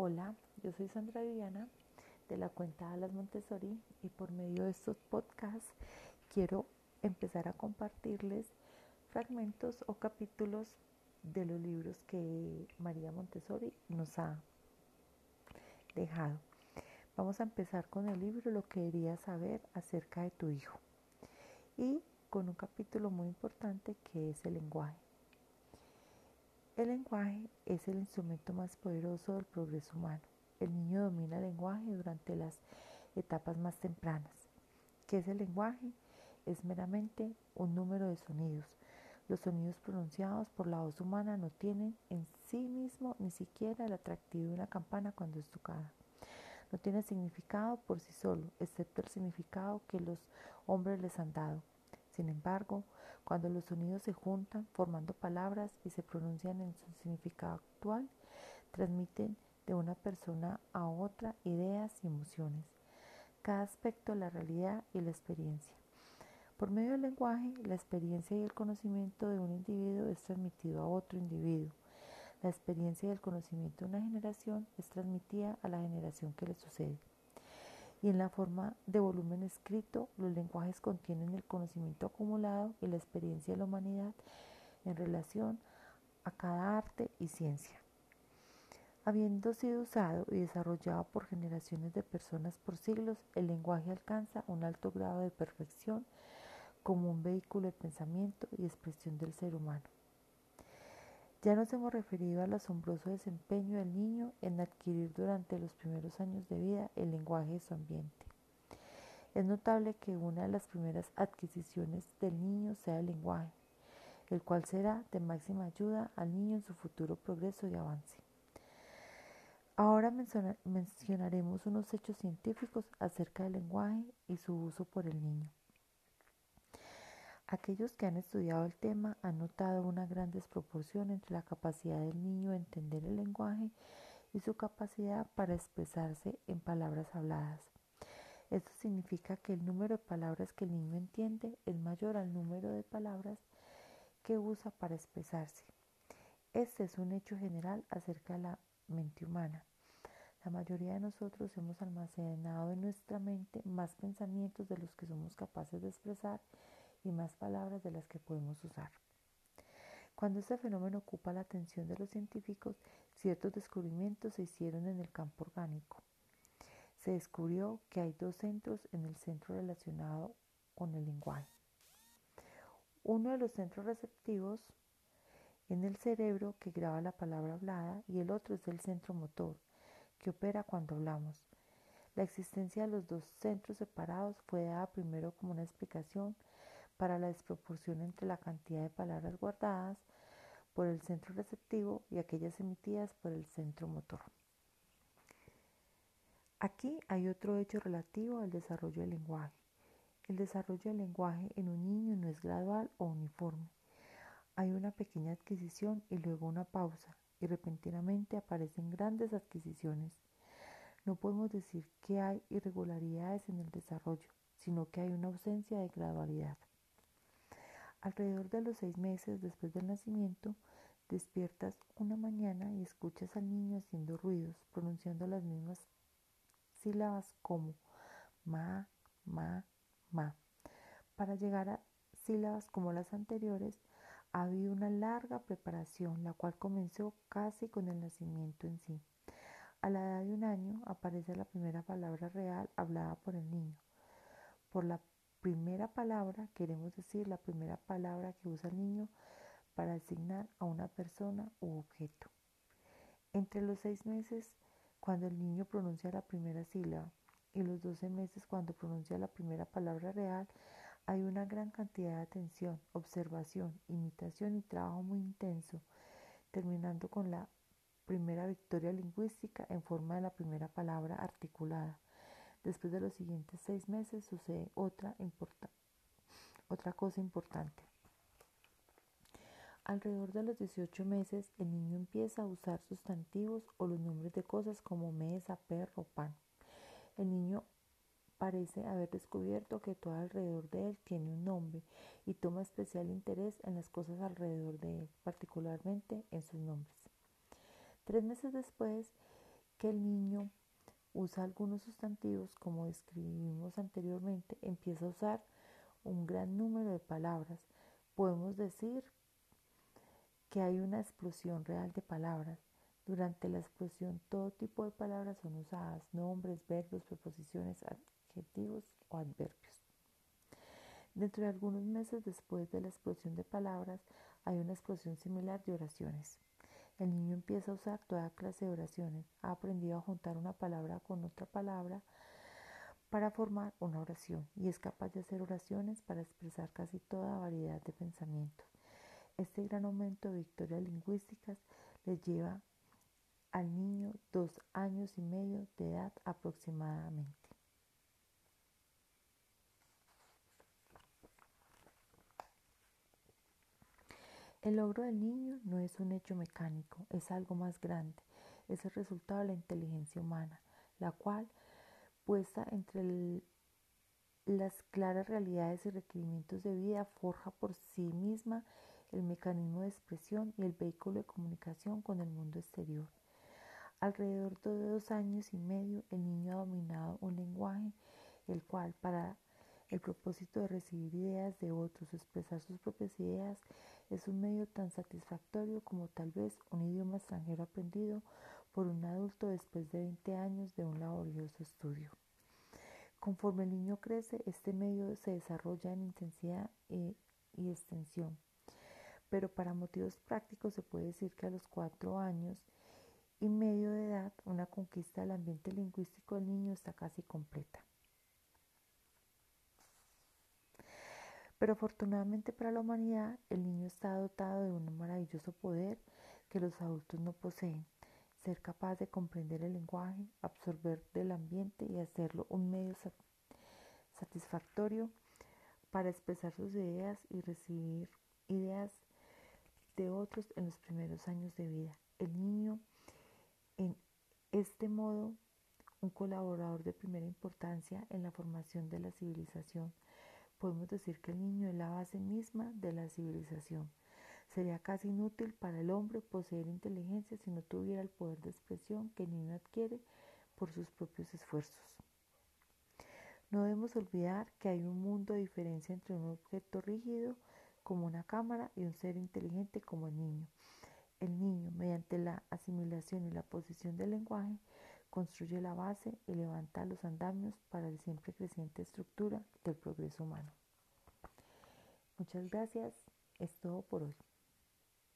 Hola, yo soy Sandra Viviana de la cuenta Alas Montessori y por medio de estos podcasts quiero empezar a compartirles fragmentos o capítulos de los libros que María Montessori nos ha dejado. Vamos a empezar con el libro Lo que querías saber acerca de tu hijo y con un capítulo muy importante que es el lenguaje. El lenguaje es el instrumento más poderoso del progreso humano. El niño domina el lenguaje durante las etapas más tempranas. ¿Qué es el lenguaje? Es meramente un número de sonidos. Los sonidos pronunciados por la voz humana no tienen en sí mismo ni siquiera el atractivo de una campana cuando es tocada. No tiene significado por sí solo, excepto el significado que los hombres les han dado. Sin embargo, cuando los sonidos se juntan formando palabras y se pronuncian en su significado actual, transmiten de una persona a otra ideas y emociones, cada aspecto de la realidad y la experiencia. Por medio del lenguaje, la experiencia y el conocimiento de un individuo es transmitido a otro individuo. La experiencia y el conocimiento de una generación es transmitida a la generación que le sucede y en la forma de volumen escrito, los lenguajes contienen el conocimiento acumulado y la experiencia de la humanidad en relación a cada arte y ciencia. Habiendo sido usado y desarrollado por generaciones de personas por siglos, el lenguaje alcanza un alto grado de perfección como un vehículo de pensamiento y expresión del ser humano. Ya nos hemos referido al asombroso desempeño del niño en adquirir durante los primeros años de vida el lenguaje de su ambiente. Es notable que una de las primeras adquisiciones del niño sea el lenguaje, el cual será de máxima ayuda al niño en su futuro progreso y avance. Ahora mencionaremos unos hechos científicos acerca del lenguaje y su uso por el niño. Aquellos que han estudiado el tema han notado una gran desproporción entre la capacidad del niño de entender el lenguaje y su capacidad para expresarse en palabras habladas. Esto significa que el número de palabras que el niño entiende es mayor al número de palabras que usa para expresarse. Este es un hecho general acerca de la mente humana. La mayoría de nosotros hemos almacenado en nuestra mente más pensamientos de los que somos capaces de expresar y más palabras de las que podemos usar. Cuando este fenómeno ocupa la atención de los científicos, ciertos descubrimientos se hicieron en el campo orgánico. Se descubrió que hay dos centros en el centro relacionado con el lenguaje. Uno de los centros receptivos en el cerebro que graba la palabra hablada y el otro es el centro motor que opera cuando hablamos. La existencia de los dos centros separados fue dada primero como una explicación para la desproporción entre la cantidad de palabras guardadas por el centro receptivo y aquellas emitidas por el centro motor. Aquí hay otro hecho relativo al desarrollo del lenguaje. El desarrollo del lenguaje en un niño no es gradual o uniforme. Hay una pequeña adquisición y luego una pausa, y repentinamente aparecen grandes adquisiciones. No podemos decir que hay irregularidades en el desarrollo, sino que hay una ausencia de gradualidad. Alrededor de los seis meses después del nacimiento, despiertas una mañana y escuchas al niño haciendo ruidos, pronunciando las mismas sílabas como ma, ma, ma. Para llegar a sílabas como las anteriores, ha habido una larga preparación, la cual comenzó casi con el nacimiento en sí. A la edad de un año aparece la primera palabra real hablada por el niño. Por la primera palabra queremos decir la primera palabra que usa el niño para asignar a una persona u objeto. Entre los seis meses, cuando el niño pronuncia la primera sílaba, y los doce meses, cuando pronuncia la primera palabra real, hay una gran cantidad de atención, observación, imitación y trabajo muy intenso, terminando con la primera victoria lingüística en forma de la primera palabra articulada. Después de los siguientes seis meses sucede otra, otra cosa importante. Alrededor de los 18 meses el niño empieza a usar sustantivos o los nombres de cosas como mesa, perro, pan. El niño parece haber descubierto que todo alrededor de él tiene un nombre y toma especial interés en las cosas alrededor de él, particularmente en sus nombres. Tres meses después, que el niño usa algunos sustantivos, como describimos anteriormente, empieza a usar un gran número de palabras. Podemos decir que hay una explosión real de palabras. Durante la explosión todo tipo de palabras son usadas, nombres, verbos, preposiciones, adjetivos o adverbios. Dentro de algunos meses después de la explosión de palabras hay una explosión similar de oraciones. El niño empieza a usar toda clase de oraciones. Ha aprendido a juntar una palabra con otra palabra para formar una oración y es capaz de hacer oraciones para expresar casi toda variedad de pensamientos. Este gran aumento de victorias lingüísticas le lleva al niño dos años y medio de edad aproximadamente. El logro del niño no es un hecho mecánico, es algo más grande, es el resultado de la inteligencia humana, la cual, puesta entre las claras realidades y requerimientos de vida, forja por sí misma el mecanismo de expresión y el vehículo de comunicación con el mundo exterior. Alrededor de dos años y medio, el niño ha dominado un lenguaje, el cual, para el propósito de recibir ideas de otros expresar sus propias ideas, es un medio tan satisfactorio como tal vez un idioma extranjero aprendido por un adulto después de 20 años de un laborioso estudio. Conforme el niño crece, este medio se desarrolla en intensidad y, y extensión. Pero para motivos prácticos se puede decir que a los cuatro años y medio de edad, una conquista del ambiente lingüístico del niño está casi completa. Pero afortunadamente para la humanidad, el niño está dotado de un maravilloso poder que los adultos no poseen, ser capaz de comprender el lenguaje, absorber del ambiente y hacerlo un medio satisfactorio para expresar sus ideas y recibir ideas de otros en los primeros años de vida. El niño en este modo, un colaborador de primera importancia en la formación de la civilización. Podemos decir que el niño es la base misma de la civilización. Sería casi inútil para el hombre poseer inteligencia si no tuviera el poder de expresión que el niño adquiere por sus propios esfuerzos. No debemos olvidar que hay un mundo de diferencia entre un objeto rígido como una cámara y un ser inteligente como el niño. El niño, mediante la asimilación y la posición del lenguaje, construye la base y levanta los andamios para la siempre creciente estructura del progreso humano. Muchas gracias. Es todo por hoy.